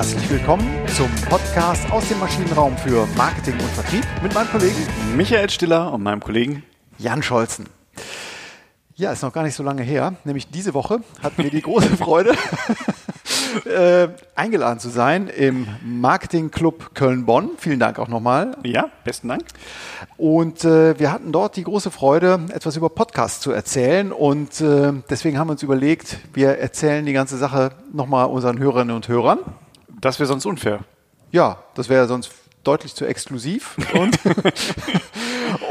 Herzlich willkommen zum Podcast aus dem Maschinenraum für Marketing und Vertrieb mit meinem Kollegen Michael Stiller und meinem Kollegen Jan Scholzen. Ja, ist noch gar nicht so lange her. Nämlich diese Woche hatten wir die große Freude, äh, eingeladen zu sein im Marketing Club Köln-Bonn. Vielen Dank auch nochmal. Ja, besten Dank. Und äh, wir hatten dort die große Freude, etwas über Podcasts zu erzählen. Und äh, deswegen haben wir uns überlegt, wir erzählen die ganze Sache nochmal unseren Hörerinnen und Hörern. Das wäre sonst unfair. Ja, das wäre sonst deutlich zu exklusiv. Und,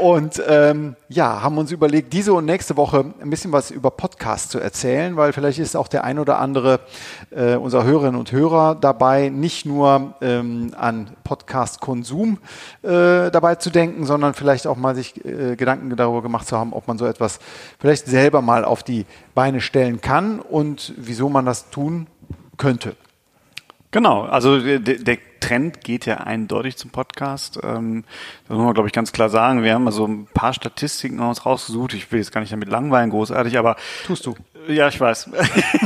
und ähm, ja, haben uns überlegt, diese und nächste Woche ein bisschen was über Podcasts zu erzählen, weil vielleicht ist auch der ein oder andere äh, unserer Hörerinnen und Hörer dabei, nicht nur ähm, an Podcast-Konsum äh, dabei zu denken, sondern vielleicht auch mal sich äh, Gedanken darüber gemacht zu haben, ob man so etwas vielleicht selber mal auf die Beine stellen kann und wieso man das tun könnte. Genau, also der, der Trend geht ja eindeutig zum Podcast. Ähm, das muss man, glaube ich, ganz klar sagen. Wir haben mal so ein paar Statistiken uns rausgesucht. Ich will jetzt gar nicht damit langweilen, großartig, aber. Tust du. Ja, ich weiß.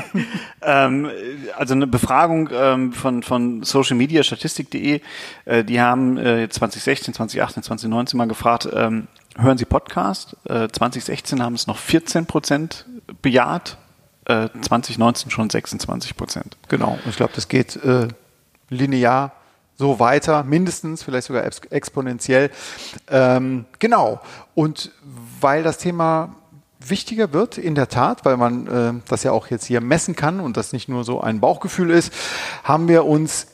ähm, also eine Befragung ähm, von, von Social Media Statistik.de, äh, die haben äh, 2016, 2018, 2019 mal gefragt, hören Sie Podcast? Äh, 2016 haben es noch 14 Prozent bejaht 2019 äh, schon 26 Prozent. Genau. Ich glaube, das geht äh, linear so weiter, mindestens, vielleicht sogar exponentiell. Ähm, genau. Und weil das Thema wichtiger wird, in der Tat, weil man äh, das ja auch jetzt hier messen kann und das nicht nur so ein Bauchgefühl ist, haben wir uns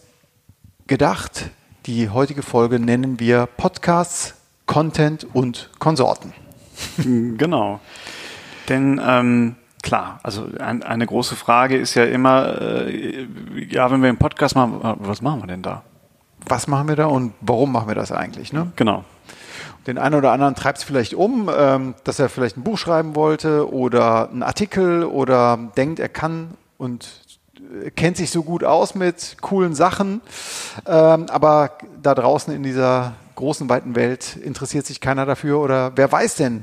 gedacht, die heutige Folge nennen wir Podcasts, Content und Konsorten. Genau. Denn ähm, Klar, also ein, eine große Frage ist ja immer, äh, ja, wenn wir einen Podcast machen, was machen wir denn da? Was machen wir da und warum machen wir das eigentlich? Ne? Genau. Den einen oder anderen treibt es vielleicht um, ähm, dass er vielleicht ein Buch schreiben wollte oder einen Artikel oder denkt, er kann und äh, kennt sich so gut aus mit coolen Sachen. Ähm, aber da draußen in dieser großen, weiten Welt interessiert sich keiner dafür oder wer weiß denn,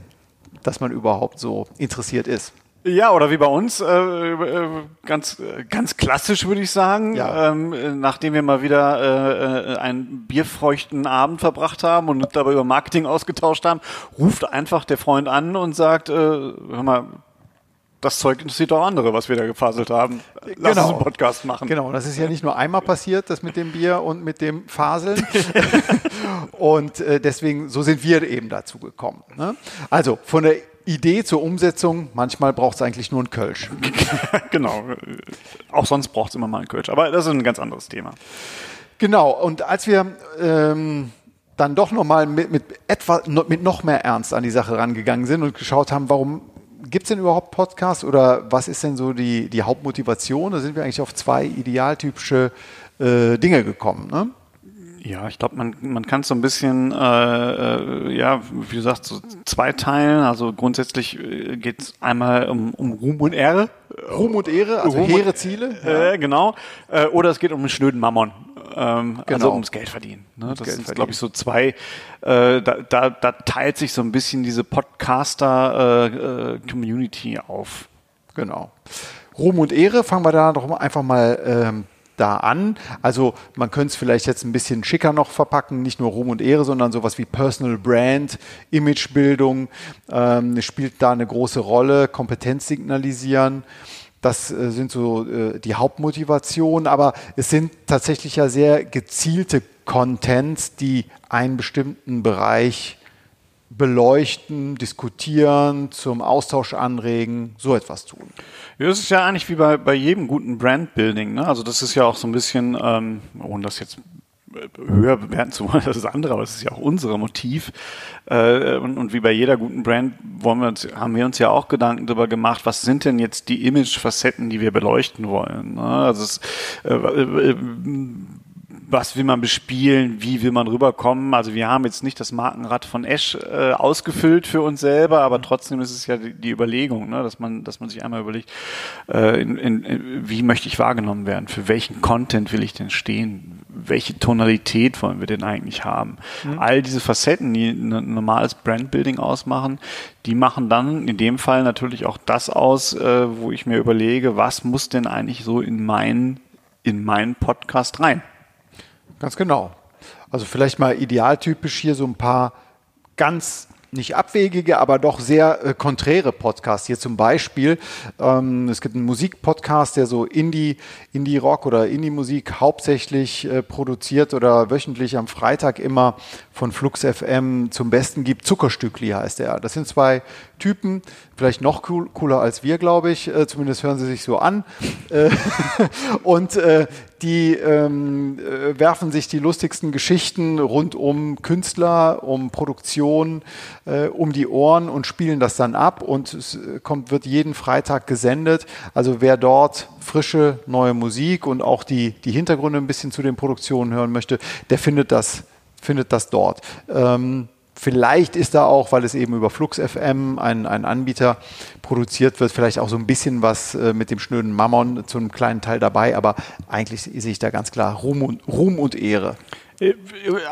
dass man überhaupt so interessiert ist? Ja, oder wie bei uns, äh, äh, ganz, ganz klassisch würde ich sagen. Ja. Ähm, nachdem wir mal wieder äh, einen bierfeuchten Abend verbracht haben und dabei über Marketing ausgetauscht haben, ruft einfach der Freund an und sagt, äh, hör mal, das Zeug interessiert auch andere, was wir da gefaselt haben. Lass genau. uns einen Podcast machen. Genau, das ist ja nicht nur einmal passiert, das mit dem Bier und mit dem Faseln. und äh, deswegen, so sind wir eben dazu gekommen. Ne? Also von der Idee zur Umsetzung, manchmal braucht es eigentlich nur einen Kölsch. genau. Auch sonst braucht es immer mal einen Kölsch. Aber das ist ein ganz anderes Thema. Genau. Und als wir ähm, dann doch nochmal mit, mit, etwa, mit noch mehr Ernst an die Sache rangegangen sind und geschaut haben, warum gibt es denn überhaupt Podcasts oder was ist denn so die, die Hauptmotivation? Da sind wir eigentlich auf zwei idealtypische äh, Dinge gekommen. Ne? Ja, ich glaube, man, man kann es so ein bisschen, äh, äh, ja, wie du sagst, so zweiteilen. Also grundsätzlich äh, geht es einmal um, um Ruhm und Ehre. Ruhm und Ehre, also Ruhm hehre Ziele. Ja. Äh, genau. Äh, oder es geht um einen schnöden Mammon. Ähm, also genau. Also ums Geld verdienen. Ne? Das Geld sind, glaube ich, so zwei. Äh, da, da, da teilt sich so ein bisschen diese Podcaster-Community äh, äh, auf. Genau. Ruhm und Ehre, fangen wir da doch einfach mal ähm, da an. Also man könnte es vielleicht jetzt ein bisschen schicker noch verpacken, nicht nur Ruhm und Ehre, sondern sowas wie Personal Brand, Imagebildung ähm, spielt da eine große Rolle, Kompetenz signalisieren. Das äh, sind so äh, die Hauptmotivationen, aber es sind tatsächlich ja sehr gezielte Contents, die einen bestimmten Bereich beleuchten, diskutieren, zum Austausch anregen, so etwas tun. Ja, das ist ja eigentlich wie bei, bei jedem guten Brandbuilding. Ne? Also das ist ja auch so ein bisschen, ähm, ohne das jetzt höher bewerten zu wollen, das ist andere, aber es ist ja auch unser Motiv. Äh, und, und, wie bei jeder guten Brand wollen wir uns, haben wir uns ja auch Gedanken darüber gemacht, was sind denn jetzt die Image-Facetten, die wir beleuchten wollen. Ne? Also es, äh, äh, was will man bespielen, wie will man rüberkommen. Also wir haben jetzt nicht das Markenrad von Esch äh, ausgefüllt für uns selber, aber trotzdem ist es ja die, die Überlegung, ne, dass man, dass man sich einmal überlegt, äh, in, in, in, wie möchte ich wahrgenommen werden, für welchen Content will ich denn stehen, welche Tonalität wollen wir denn eigentlich haben. Mhm. All diese Facetten, die ein normales Brandbuilding ausmachen, die machen dann in dem Fall natürlich auch das aus, äh, wo ich mir überlege, was muss denn eigentlich so in meinen in meinen Podcast rein. Ganz genau. Also vielleicht mal idealtypisch hier so ein paar ganz nicht abwegige, aber doch sehr äh, konträre Podcasts. Hier zum Beispiel, ähm, es gibt einen Musikpodcast, der so Indie, Indie-Rock oder Indie-Musik hauptsächlich äh, produziert oder wöchentlich am Freitag immer von Flux FM zum Besten gibt. Zuckerstückli heißt er. Das sind zwei Typen, vielleicht noch cool, cooler als wir, glaube ich. Äh, zumindest hören sie sich so an. Äh, und äh, die ähm, äh, werfen sich die lustigsten Geschichten rund um Künstler, um Produktion, äh, um die Ohren und spielen das dann ab. Und es kommt, wird jeden Freitag gesendet. Also wer dort frische neue Musik und auch die, die Hintergründe ein bisschen zu den Produktionen hören möchte, der findet das, findet das dort. Ähm, Vielleicht ist da auch, weil es eben über Flux FM, ein, ein Anbieter, produziert wird, vielleicht auch so ein bisschen was äh, mit dem schnöden Mammon zu einem kleinen Teil dabei, aber eigentlich sehe ich da ganz klar Ruhm und, Ruhm und Ehre. Äh,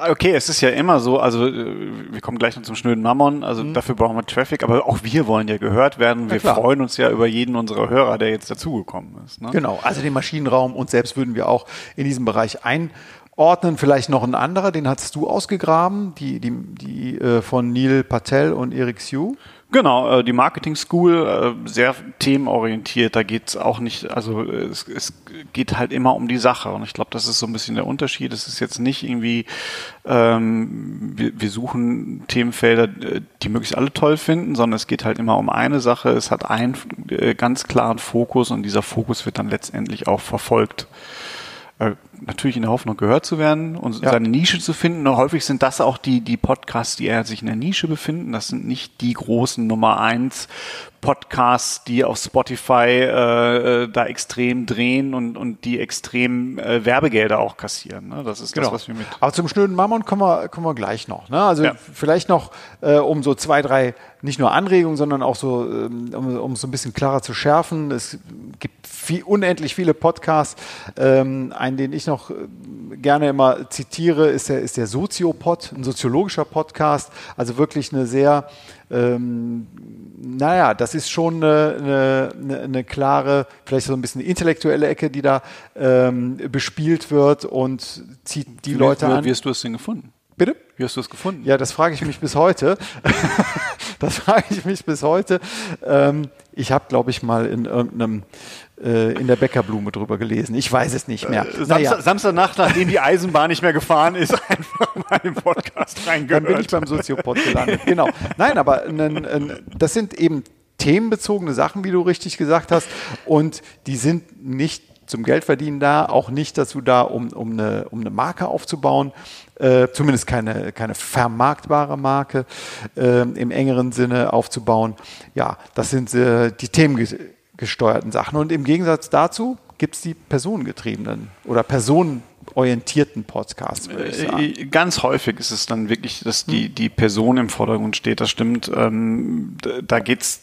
okay, es ist ja immer so, also äh, wir kommen gleich noch zum schnöden Mammon, also mhm. dafür brauchen wir Traffic, aber auch wir wollen ja gehört werden. Wir freuen uns ja über jeden unserer Hörer, der jetzt dazugekommen ist. Ne? Genau, also den Maschinenraum und selbst würden wir auch in diesem Bereich ein ordnen. Vielleicht noch ein anderer, den hast du ausgegraben, die, die, die äh, von Neil Patel und Eric Sue. Genau, äh, die Marketing School, äh, sehr themenorientiert, da geht's auch nicht, also es, es geht halt immer um die Sache und ich glaube, das ist so ein bisschen der Unterschied. Es ist jetzt nicht irgendwie, ähm, wir, wir suchen Themenfelder, äh, die möglichst alle toll finden, sondern es geht halt immer um eine Sache, es hat einen äh, ganz klaren Fokus und dieser Fokus wird dann letztendlich auch verfolgt. Natürlich in der Hoffnung gehört zu werden und ja. seine Nische zu finden. Und häufig sind das auch die, die Podcasts, die eher sich in der Nische befinden. Das sind nicht die großen Nummer eins Podcasts, die auf Spotify äh, äh, da extrem drehen und, und die extrem äh, Werbegelder auch kassieren. Ne? Das ist genau. das, was wir mit. Aber zum schnöden Mammon kommen wir, kommen wir gleich noch. Ne? Also ja. vielleicht noch äh, um so zwei, drei, nicht nur Anregungen, sondern auch so, ähm, um, um so ein bisschen klarer zu schärfen. Es gibt viel, unendlich viele Podcasts. Ähm, einen, den ich noch äh, gerne immer zitiere, ist der, ist der Soziopod, ein soziologischer Podcast. Also wirklich eine sehr ähm, naja, das ist schon eine, eine, eine, klare, vielleicht so ein bisschen intellektuelle Ecke, die da ähm, bespielt wird und zieht die Leute an. Wie hast du es denn gefunden? Bitte? Wie hast du es gefunden? Ja, das frage ich mich bis heute. das frage ich mich bis heute. Ähm, ich habe, glaube ich, mal in irgendeinem äh, in der Bäckerblume drüber gelesen. Ich weiß es nicht mehr. Äh, naja. Samstagnacht, nachdem die Eisenbahn nicht mehr gefahren ist, einfach mal im Podcast reingehört. Dann bin ich beim Soziopod gelandet. genau. Nein, aber das sind eben themenbezogene Sachen, wie du richtig gesagt hast. Und die sind nicht zum Geldverdienen da, auch nicht dazu da, um, um, eine, um eine Marke aufzubauen, äh, zumindest keine, keine vermarktbare Marke äh, im engeren Sinne aufzubauen. Ja, das sind äh, die themengesteuerten Sachen. Und im Gegensatz dazu gibt es die personengetriebenen oder personenorientierten Podcasts, würde ich sagen. Äh, ganz häufig ist es dann wirklich, dass die, hm. die Person im Vordergrund steht. Das stimmt. Ähm, da es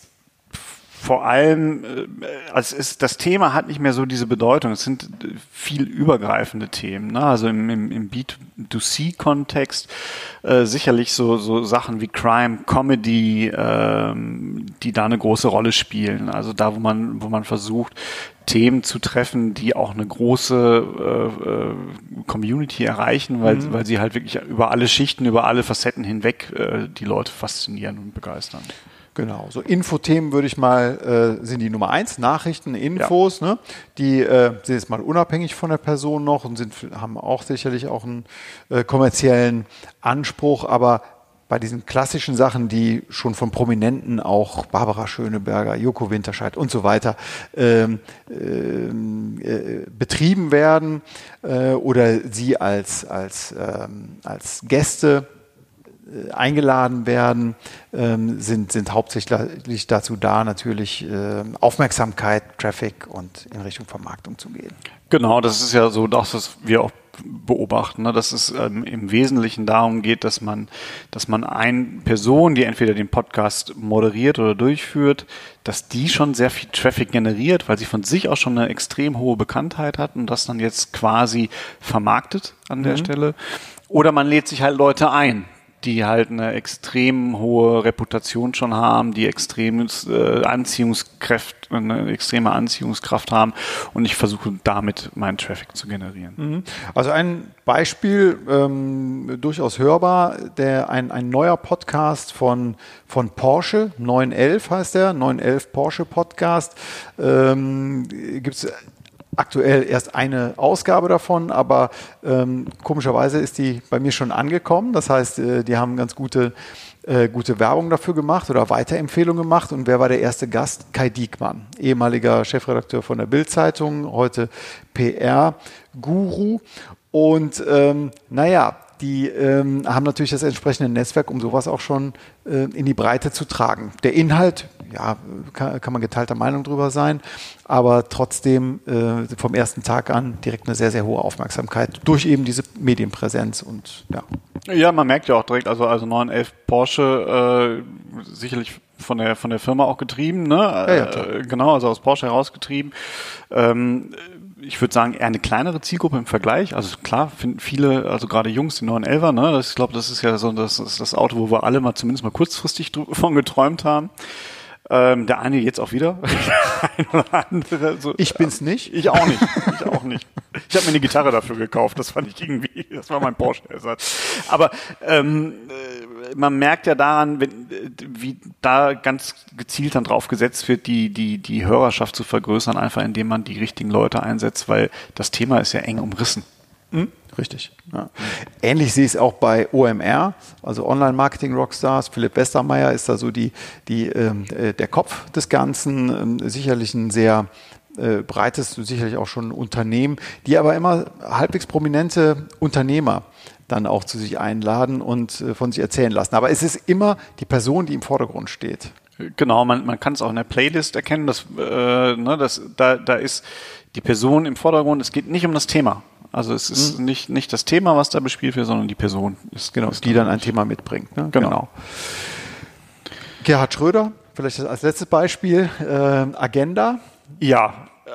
vor allem, äh, also ist, das Thema hat nicht mehr so diese Bedeutung. Es sind viel übergreifende Themen. Ne? Also im, im, im B2C-Kontext äh, sicherlich so, so Sachen wie Crime, Comedy, ähm, die da eine große Rolle spielen. Also da, wo man, wo man versucht, Themen zu treffen, die auch eine große äh, äh, Community erreichen, weil, mhm. weil sie halt wirklich über alle Schichten, über alle Facetten hinweg äh, die Leute faszinieren und begeistern. Genau, so Infothemen würde ich mal, äh, sind die Nummer eins, Nachrichten, Infos, ja. ne? die äh, sind jetzt mal unabhängig von der Person noch und sind, haben auch sicherlich auch einen äh, kommerziellen Anspruch, aber bei diesen klassischen Sachen, die schon von Prominenten, auch Barbara Schöneberger, Joko Winterscheid und so weiter, ähm, ähm, äh, betrieben werden äh, oder sie als, als, ähm, als Gäste eingeladen werden, ähm, sind, sind hauptsächlich dazu da, natürlich äh, Aufmerksamkeit, Traffic und in Richtung Vermarktung zu gehen. Genau, das ist ja so das, was wir auch beobachten, ne? dass es ähm, im Wesentlichen darum geht, dass man, dass man eine Person, die entweder den Podcast moderiert oder durchführt, dass die schon sehr viel Traffic generiert, weil sie von sich auch schon eine extrem hohe Bekanntheit hat und das dann jetzt quasi vermarktet an der mhm. Stelle. Oder man lädt sich halt Leute ein, die halt eine extrem hohe Reputation schon haben, die extrem äh, Anziehungskraft, eine extreme Anziehungskraft haben und ich versuche damit meinen Traffic zu generieren. Mhm. Also ein Beispiel, ähm, durchaus hörbar, der, ein, ein neuer Podcast von, von Porsche, 911 heißt der, 911 Porsche Podcast. Ähm, Gibt es aktuell erst eine Ausgabe davon, aber ähm, komischerweise ist die bei mir schon angekommen. Das heißt, äh, die haben ganz gute, äh, gute Werbung dafür gemacht oder Weiterempfehlungen gemacht. Und wer war der erste Gast? Kai Diekmann, ehemaliger Chefredakteur von der Bild-Zeitung, heute PR-Guru. Und ähm, naja, die ähm, haben natürlich das entsprechende Netzwerk, um sowas auch schon äh, in die Breite zu tragen. Der Inhalt, ja, kann, kann man geteilter Meinung drüber sein, aber trotzdem äh, vom ersten Tag an direkt eine sehr, sehr hohe Aufmerksamkeit durch eben diese Medienpräsenz und ja. Ja, man merkt ja auch direkt, also, also 911 Porsche, äh, sicherlich von der, von der Firma auch getrieben, ne? Ja, ja, äh, genau, also aus Porsche herausgetrieben. Ähm, ich würde sagen, eher eine kleinere Zielgruppe im Vergleich. Also klar, finden viele, also gerade Jungs, die 911er, ne, das, ich glaube, das ist ja so das, das, das Auto, wo wir alle mal zumindest mal kurzfristig von geträumt haben. Ähm, der eine jetzt auch wieder. Ein oder andere. So, ich bin's nicht. Ich auch nicht. Ich auch nicht. Ich habe mir eine Gitarre dafür gekauft. Das fand ich irgendwie, das war mein Porsche-Ersatz. Aber ähm, äh, man merkt ja daran, wenn, wie da ganz gezielt dann drauf gesetzt wird, die, die, die Hörerschaft zu vergrößern, einfach indem man die richtigen Leute einsetzt, weil das Thema ist ja eng umrissen. Hm? Richtig. Ja. Ähnlich sehe ich es auch bei OMR, also Online-Marketing-Rockstars. Philipp Westermeier ist da so die, die, ähm, äh, der Kopf des Ganzen. Ähm, sicherlich ein sehr äh, breites, sicherlich auch schon Unternehmen, die aber immer halbwegs prominente Unternehmer dann auch zu sich einladen und äh, von sich erzählen lassen. Aber es ist immer die Person, die im Vordergrund steht. Genau, man, man kann es auch in der Playlist erkennen, dass, äh, ne, dass da, da ist die Person im Vordergrund. Es geht nicht um das Thema. Also es ist mhm. nicht, nicht das Thema, was da bespielt wird, sondern die Person ist genau, ist die dann ein Thema mitbringt. Ne? Genau. genau. Gerhard Schröder, vielleicht als letztes Beispiel, äh, Agenda. Ja, äh,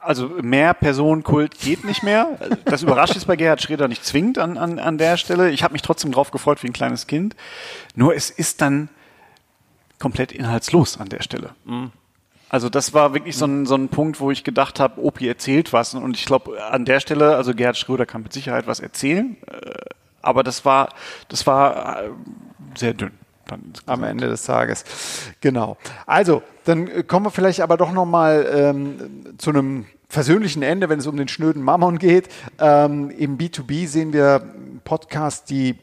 also mehr Personenkult geht nicht mehr. Das überrascht jetzt bei Gerhard Schröder nicht zwingend an, an, an der Stelle. Ich habe mich trotzdem drauf gefreut wie ein kleines Kind. Nur es ist dann komplett inhaltslos an der Stelle. Mhm. Also das war wirklich so ein, so ein Punkt, wo ich gedacht habe, Opi erzählt was. Und ich glaube, an der Stelle, also Gerhard Schröder kann mit Sicherheit was erzählen, äh, aber das war, das war äh, sehr dünn. Am Ende des Tages. Genau. Also, dann kommen wir vielleicht aber doch nochmal ähm, zu einem versöhnlichen Ende, wenn es um den schnöden Mammon geht. Ähm, Im B2B sehen wir Podcasts, die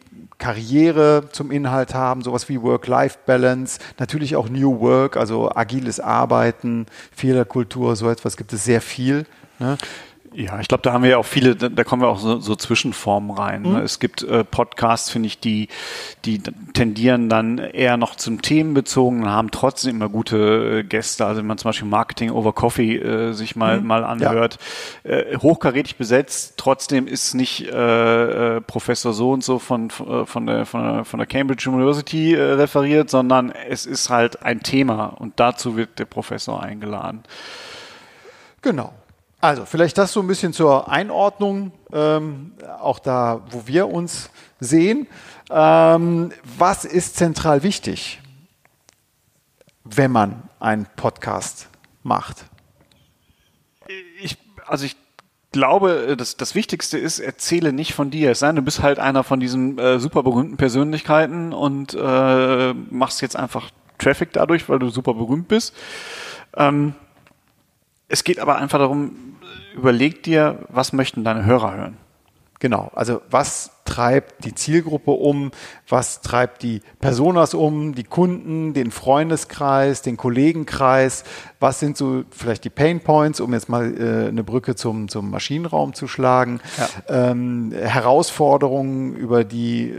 Karriere zum Inhalt haben, sowas wie Work-Life-Balance, natürlich auch New Work, also agiles Arbeiten, Fehlerkultur, so etwas gibt es sehr viel. Ne? Ja, ich glaube, da haben wir ja auch viele, da, kommen wir auch so, so Zwischenformen rein. Ne? Mhm. Es gibt äh, Podcasts, finde ich, die, die tendieren dann eher noch zum Themenbezogen, haben trotzdem immer gute äh, Gäste. Also wenn man zum Beispiel Marketing over Coffee äh, sich mal, mhm. mal anhört, ja. äh, hochkarätig besetzt, trotzdem ist nicht äh, äh, Professor so und so von, äh, von, der, von, der, von der Cambridge University äh, referiert, sondern es ist halt ein Thema und dazu wird der Professor eingeladen. Genau. Also vielleicht das so ein bisschen zur Einordnung, ähm, auch da, wo wir uns sehen. Ähm, was ist zentral wichtig, wenn man einen Podcast macht? Ich, also ich glaube, das, das Wichtigste ist, erzähle nicht von dir. Es sei denn, du bist halt einer von diesen äh, super berühmten Persönlichkeiten und äh, machst jetzt einfach Traffic dadurch, weil du super berühmt bist. Ähm, es geht aber einfach darum, überleg dir, was möchten deine Hörer hören? Genau, also was treibt die Zielgruppe um, was treibt die Personas um, die Kunden, den Freundeskreis, den Kollegenkreis, was sind so vielleicht die Pain Points, um jetzt mal äh, eine Brücke zum, zum Maschinenraum zu schlagen, ja. ähm, Herausforderungen, über die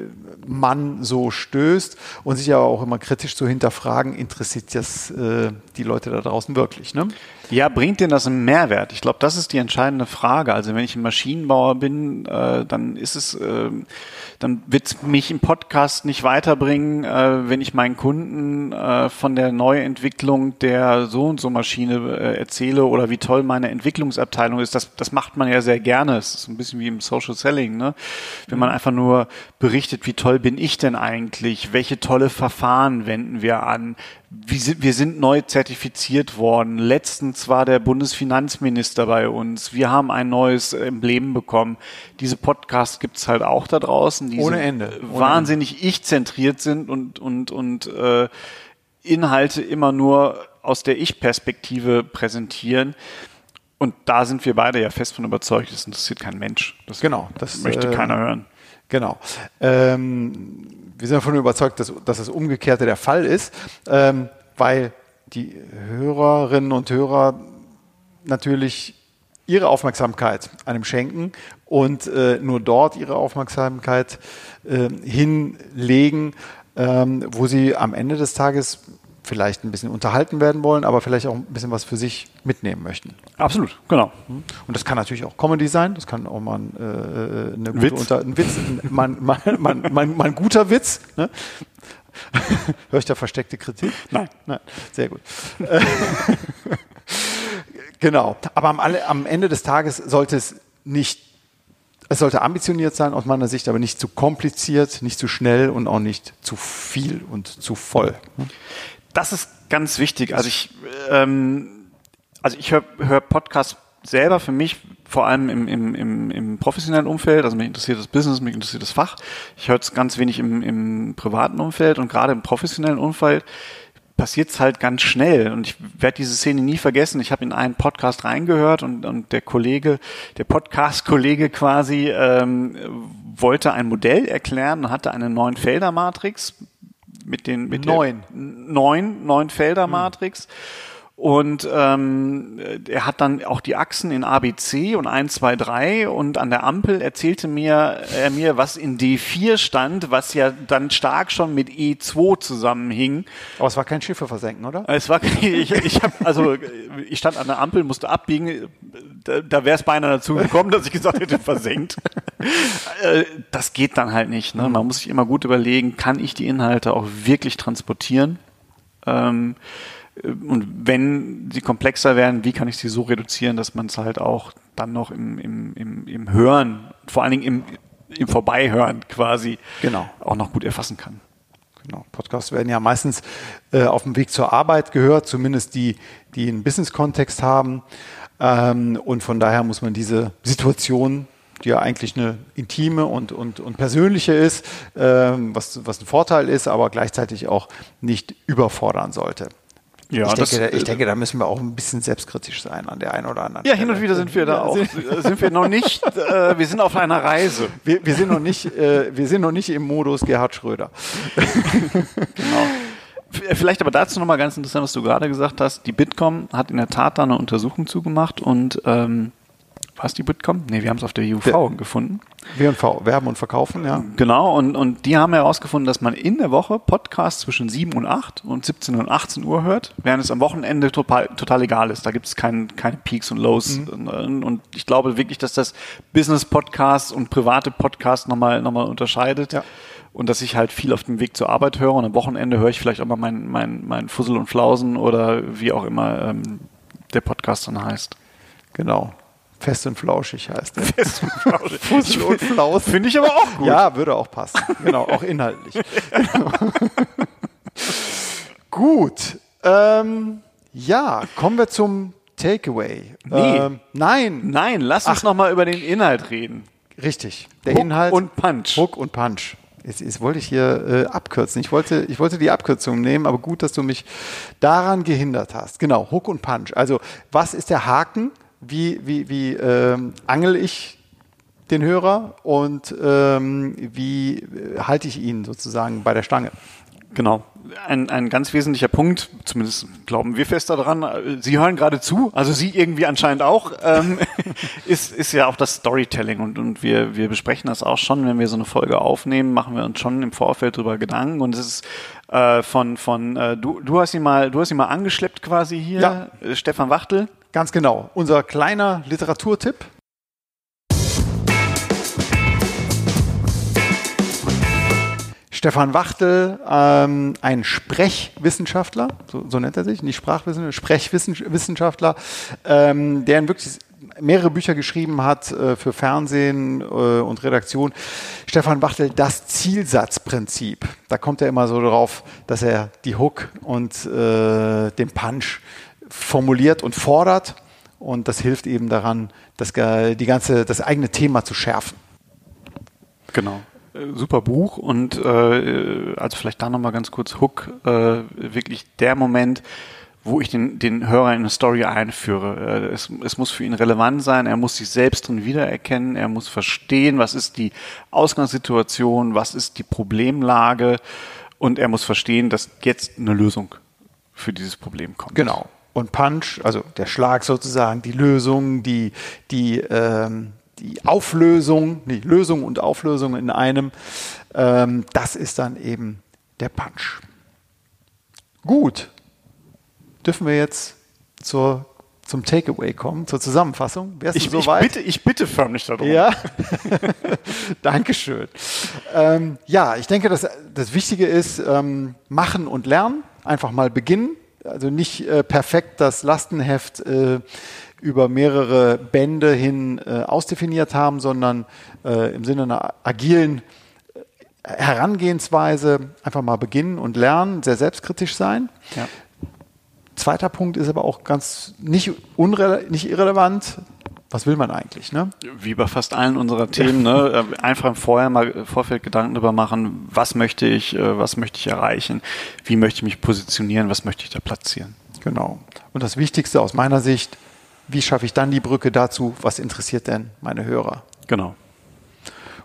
man so stößt und sich aber auch immer kritisch zu hinterfragen, interessiert das äh, die Leute da draußen wirklich? Ne? Ja, bringt denn das einen Mehrwert? Ich glaube, das ist die entscheidende Frage. Also wenn ich ein Maschinenbauer bin, äh, dann ist es äh, dann wird mich im Podcast nicht weiterbringen, äh, wenn ich meinen Kunden äh, von der Neuentwicklung der so und so Maschine äh, erzähle oder wie toll meine Entwicklungsabteilung ist. Das, das macht man ja sehr gerne. Es ist ein bisschen wie im Social Selling, ne? Wenn man einfach nur berichtet, wie toll bin ich denn eigentlich? Welche tolle Verfahren wenden wir an? Wir sind neu zertifiziert worden. Letztens war der Bundesfinanzminister bei uns. Wir haben ein neues Emblem bekommen. Diese Podcasts gibt's halt auch da draußen, die Ohne Ende. Ohne wahnsinnig ich-zentriert sind und, und, und äh, Inhalte immer nur aus der Ich-Perspektive präsentieren. Und da sind wir beide ja fest von überzeugt, das interessiert kein Mensch. Das genau, das möchte äh, keiner hören. Genau. Ähm, wir sind davon überzeugt, dass, dass das Umgekehrte der Fall ist, ähm, weil die Hörerinnen und Hörer natürlich ihre Aufmerksamkeit einem schenken und äh, nur dort ihre Aufmerksamkeit äh, hinlegen, ähm, wo sie am Ende des Tages vielleicht ein bisschen unterhalten werden wollen, aber vielleicht auch ein bisschen was für sich mitnehmen möchten. Absolut, genau. Und das kann natürlich auch Comedy sein, das kann auch mal ein, äh, eine Witz. Unter, ein Witz, mein, mein, mein, mein, mein guter Witz. Ne? Hör ich da versteckte Kritik? Nein. Nein, sehr gut. genau, aber am, am Ende des Tages sollte es nicht es sollte ambitioniert sein aus meiner Sicht, aber nicht zu kompliziert, nicht zu schnell und auch nicht zu viel und zu voll das ist ganz wichtig. Also ich, ähm, also ich höre hör Podcasts selber für mich vor allem im, im, im, im professionellen Umfeld, also mich interessiert das Business, mich interessiert das Fach. Ich höre es ganz wenig im, im privaten Umfeld und gerade im professionellen Umfeld passiert es halt ganz schnell. Und ich werde diese Szene nie vergessen. Ich habe in einen Podcast reingehört und, und der Kollege, der Podcast-Kollege quasi ähm, wollte ein Modell erklären und hatte eine neun Felder Matrix mit den mit neun neun neun Felder Matrix. Mhm. Und ähm, er hat dann auch die Achsen in ABC und 1, 2, 3 und an der Ampel erzählte mir er mir, was in D4 stand, was ja dann stark schon mit E2 zusammenhing. Aber es war kein Schiffe versenken, oder? Es war ich, ich habe also ich stand an der Ampel, musste abbiegen, da, da wäre es beinahe dazu gekommen, dass ich gesagt hätte, versenkt. Äh, das geht dann halt nicht. Ne? Man muss sich immer gut überlegen, kann ich die Inhalte auch wirklich transportieren? Ähm, und wenn sie komplexer werden, wie kann ich sie so reduzieren, dass man es halt auch dann noch im, im, im, im Hören, vor allen Dingen im, im Vorbeihören quasi genau. auch noch gut erfassen kann. Genau. Podcasts werden ja meistens äh, auf dem Weg zur Arbeit gehört, zumindest die, die einen Business-Kontext haben. Ähm, und von daher muss man diese Situation, die ja eigentlich eine intime und, und, und persönliche ist, ähm, was, was ein Vorteil ist, aber gleichzeitig auch nicht überfordern sollte. Ja, ich, denke, da, ich denke, da müssen wir auch ein bisschen selbstkritisch sein an der einen oder anderen Ja, Stelle. hin und wieder sind wir da auch, sind wir noch nicht, äh, wir sind auf einer Reise. Wir, wir, sind noch nicht, äh, wir sind noch nicht im Modus Gerhard Schröder. genau. Vielleicht aber dazu nochmal ganz interessant, was du gerade gesagt hast. Die Bitkom hat in der Tat da eine Untersuchung zugemacht und ähm, war es die Bitkom? Nee, wir haben es auf der UV der, gefunden. W&V, Werben und Verkaufen, ja. Genau, und, und die haben herausgefunden, dass man in der Woche Podcasts zwischen 7 und 8 und 17 und 18 Uhr hört, während es am Wochenende total, total egal ist. Da gibt es kein, keine Peaks und Lows. Mhm. Und ich glaube wirklich, dass das Business-Podcasts und private Podcasts nochmal noch mal unterscheidet. Ja. Und dass ich halt viel auf dem Weg zur Arbeit höre und am Wochenende höre ich vielleicht auch mal mein, mein, mein Fussel und Flausen oder wie auch immer ähm, der Podcast dann heißt. Genau. Fest und flauschig heißt der. Fest und flauschig. Fussel und Flaus. Finde ich aber auch gut. Ja, würde auch passen. Genau, auch inhaltlich. Genau. gut. Ähm, ja, kommen wir zum Takeaway. Nee. Ähm, nein. Nein, lass uns nochmal über den Inhalt reden. Richtig. Der Hook Inhalt. Und Punch. Hook und Punch. Jetzt, jetzt wollte ich hier äh, abkürzen. Ich wollte, ich wollte die Abkürzung nehmen, aber gut, dass du mich daran gehindert hast. Genau, Hook und Punch. Also, was ist der Haken? Wie, wie, wie ähm, angel ich den Hörer und ähm, wie äh, halte ich ihn sozusagen bei der Stange? Genau. Ein, ein ganz wesentlicher Punkt, zumindest glauben wir fest daran, Sie hören gerade zu, also Sie irgendwie anscheinend auch, ähm, ist, ist ja auch das Storytelling und, und wir, wir besprechen das auch schon, wenn wir so eine Folge aufnehmen, machen wir uns schon im Vorfeld drüber Gedanken und es ist äh, von, von äh, du, du hast ihn mal, du hast ihn mal angeschleppt quasi hier, ja. Äh, Stefan Wachtel. Ganz genau. Unser kleiner Literaturtipp. Stefan Wachtel, ähm, ein Sprechwissenschaftler, so, so, nennt er sich, nicht Sprachwissenschaftler, Sprechwissenschaftler, ähm, der wirklich mehrere Bücher geschrieben hat äh, für Fernsehen äh, und Redaktion. Stefan Wachtel, das Zielsatzprinzip. Da kommt er immer so drauf, dass er die Hook und äh, den Punch formuliert und fordert. Und das hilft eben daran, das, die ganze, das eigene Thema zu schärfen. Genau. Äh, super Buch und äh, also vielleicht da nochmal ganz kurz Hook, äh, wirklich der Moment, wo ich den, den Hörer in eine Story einführe. Äh, es, es muss für ihn relevant sein, er muss sich selbst drin wiedererkennen, er muss verstehen, was ist die Ausgangssituation, was ist die Problemlage und er muss verstehen, dass jetzt eine Lösung für dieses Problem kommt. Genau. Und Punch, also der Schlag sozusagen, die Lösung, die, die, ähm, die Auflösung, die Lösung und Auflösung in einem, ähm, das ist dann eben der Punch. Gut, dürfen wir jetzt zur, zum Takeaway kommen, zur Zusammenfassung. Wärst ich, du so weit? Bitte, ich bitte förmlich darum. Ja, Dankeschön. Ähm, ja, ich denke, dass das Wichtige ist, ähm, machen und lernen, einfach mal beginnen. Also nicht äh, perfekt das Lastenheft äh, über mehrere Bände hin äh, ausdefiniert haben, sondern äh, im Sinne einer agilen äh, Herangehensweise einfach mal beginnen und lernen, sehr selbstkritisch sein. Ja. Zweiter Punkt ist aber auch ganz nicht, nicht irrelevant. Was will man eigentlich? Ne? Wie bei fast allen unserer Themen, ne? Äh, einfach im Vorher mal Vorfeld Gedanken darüber machen, was möchte ich, äh, was möchte ich erreichen, wie möchte ich mich positionieren, was möchte ich da platzieren. Genau. Und das Wichtigste aus meiner Sicht, wie schaffe ich dann die Brücke dazu, was interessiert denn meine Hörer? Genau.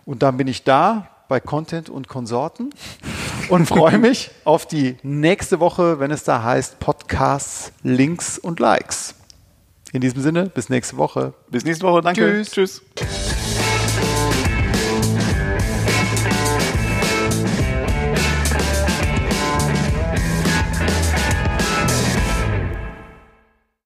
Und dann bin ich da bei Content und Konsorten und freue mich auf die nächste Woche, wenn es da heißt Podcasts, Links und Likes. In diesem Sinne, bis nächste Woche. Bis nächste Woche, danke. Tschüss. Tschüss.